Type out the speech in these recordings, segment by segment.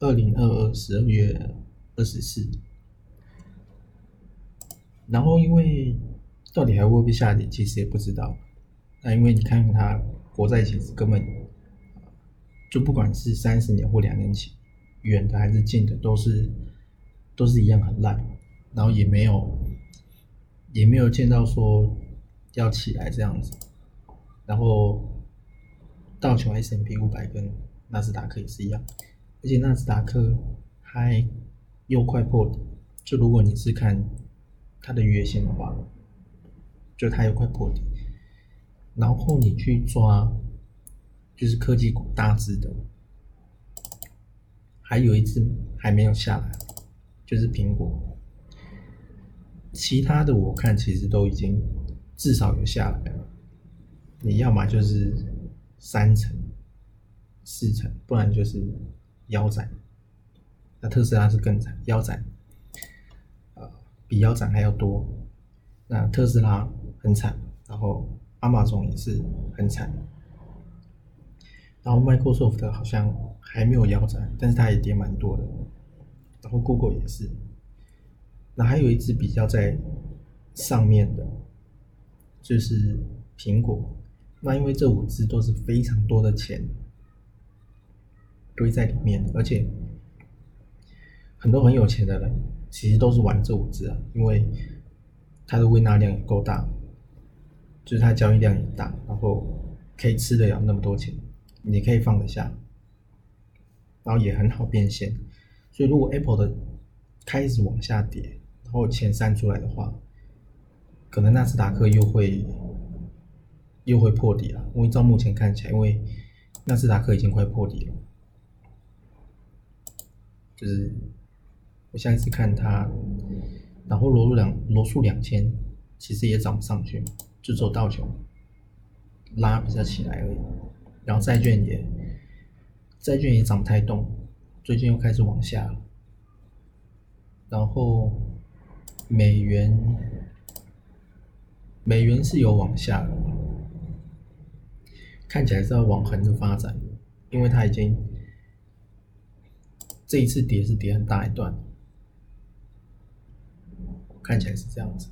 二零二二十二月二十四，然后因为到底还会不会下跌，其实也不知道。那因为你看它国债其实根本就不管是三十年或两年期，远的还是近的，都是都是一样很烂，然后也没有也没有见到说要起来这样子，然后道琼 S M P 五百跟纳斯达克也是一样，而且纳斯达克还又快破底，就如果你是看它的月线的话，就它又快破底，然后你去抓就是科技股大致的，还有一只还没有下来，就是苹果，其他的我看其实都已经至少有下来了，你要么就是三成。四成，不然就是腰斩。那特斯拉是更惨，腰斩，呃，比腰斩还要多。那特斯拉很惨，然后亚马逊也是很惨，然后 Microsoft 好像还没有腰斩，但是它也跌蛮多的。然后 Google 也是。那还有一只比较在上面的，就是苹果。那因为这五只都是非常多的钱。堆在里面，而且很多很有钱的人其实都是玩这五只啊，因为它的微纳量也够大，就是它交易量也大，然后可以吃得了那么多钱，你可以放得下，然后也很好变现。所以如果 Apple 的开始往下跌，然后钱散出来的话，可能纳斯达克又会又会破底了。因为照目前看起来，因为纳斯达克已经快破底了。就是我下一次看它，然后罗素两罗素两千其实也涨不上去，就走道琼拉比较起来而已。然后债券也债券也涨不太动，最近又开始往下了。然后美元美元是有往下的，看起来是要往横的发展，因为它已经。这一次跌是跌很大一段，看起来是这样子，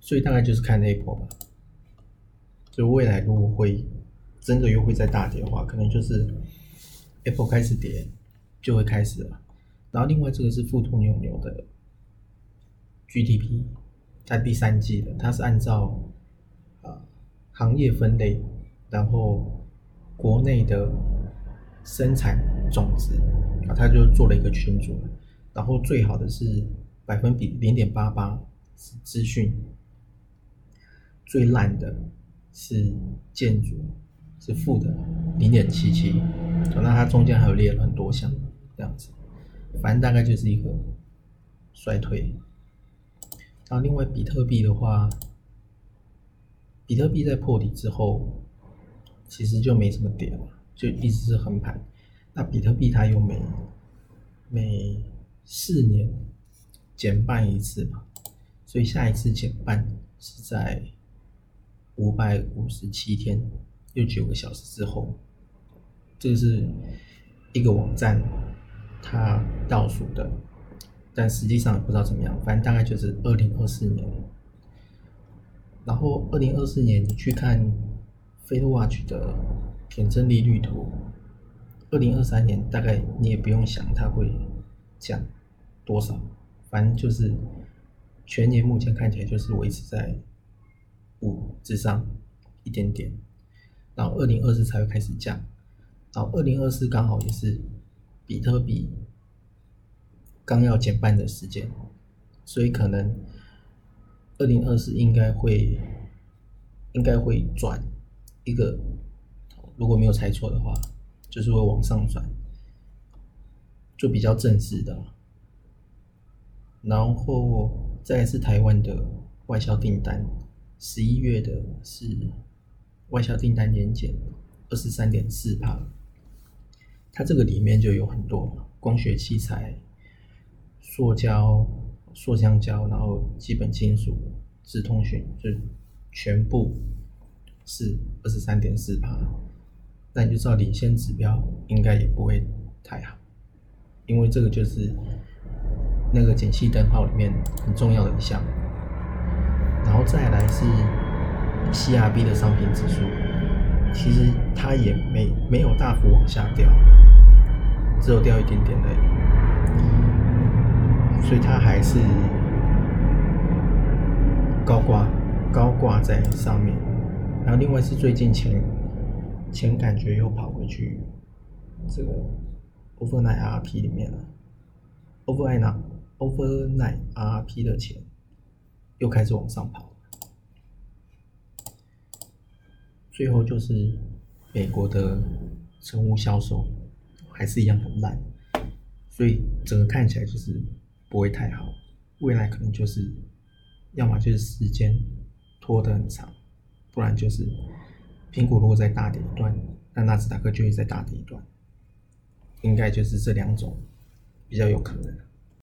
所以大概就是看那一波吧。就未来如果会真的又会再大跌的话，可能就是 Apple 开始跌就会开始了。然后另外这个是富途牛牛的 GDP，在第三季的，它是按照啊行业分类，然后国内的。生产总值啊，他就做了一个群组，然后最好的是百分比零点八八是资讯，最烂的是建筑是负的零点七七，那它中间还有列了很多项这样子，反正大概就是一个衰退。然后另外比特币的话，比特币在破底之后，其实就没什么点了。就一直是横盘，那比特币它又每每四年减半一次嘛，所以下一次减半是在五百五十七天又九个小时之后，这个是一个网站它倒数的，但实际上也不知道怎么样，反正大概就是二零二四年，然后二零二四年你去看 Fed Watch 的。填正利率图，二零二三年大概你也不用想它会降多少，反正就是全年目前看起来就是维持在五之上一点点，然后二零二四才会开始降，然后二零二四刚好也是比特币刚要减半的时间，所以可能二零二四应该会应该会转一个。如果没有猜错的话，就是会往上转，就比较正式的。然后再是台湾的外销订单，十一月的是外销订单年减二十三点四帕，它这个里面就有很多光学器材、塑胶、塑橡胶，然后基本金属、智通讯，就全部是二十三点四帕，那你就知道领先指标应该也不会太好，因为这个就是。那个景气灯号里面很重要的一项，然后再来是 CRB 的商品指数，其实它也没没有大幅往下掉，只有掉一点点而已，所以它还是高挂高挂在上面。然后另外是最近前钱感觉又跑回去这个 overnight RP 里面了，overnight。Overnight RP 的钱又开始往上跑，最后就是美国的成屋销售还是一样很烂，所以整个看起来就是不会太好。未来可能就是要么就是时间拖得很长，不然就是苹果如果再大跌一段，那纳斯达克就会再大跌一段，应该就是这两种比较有可能。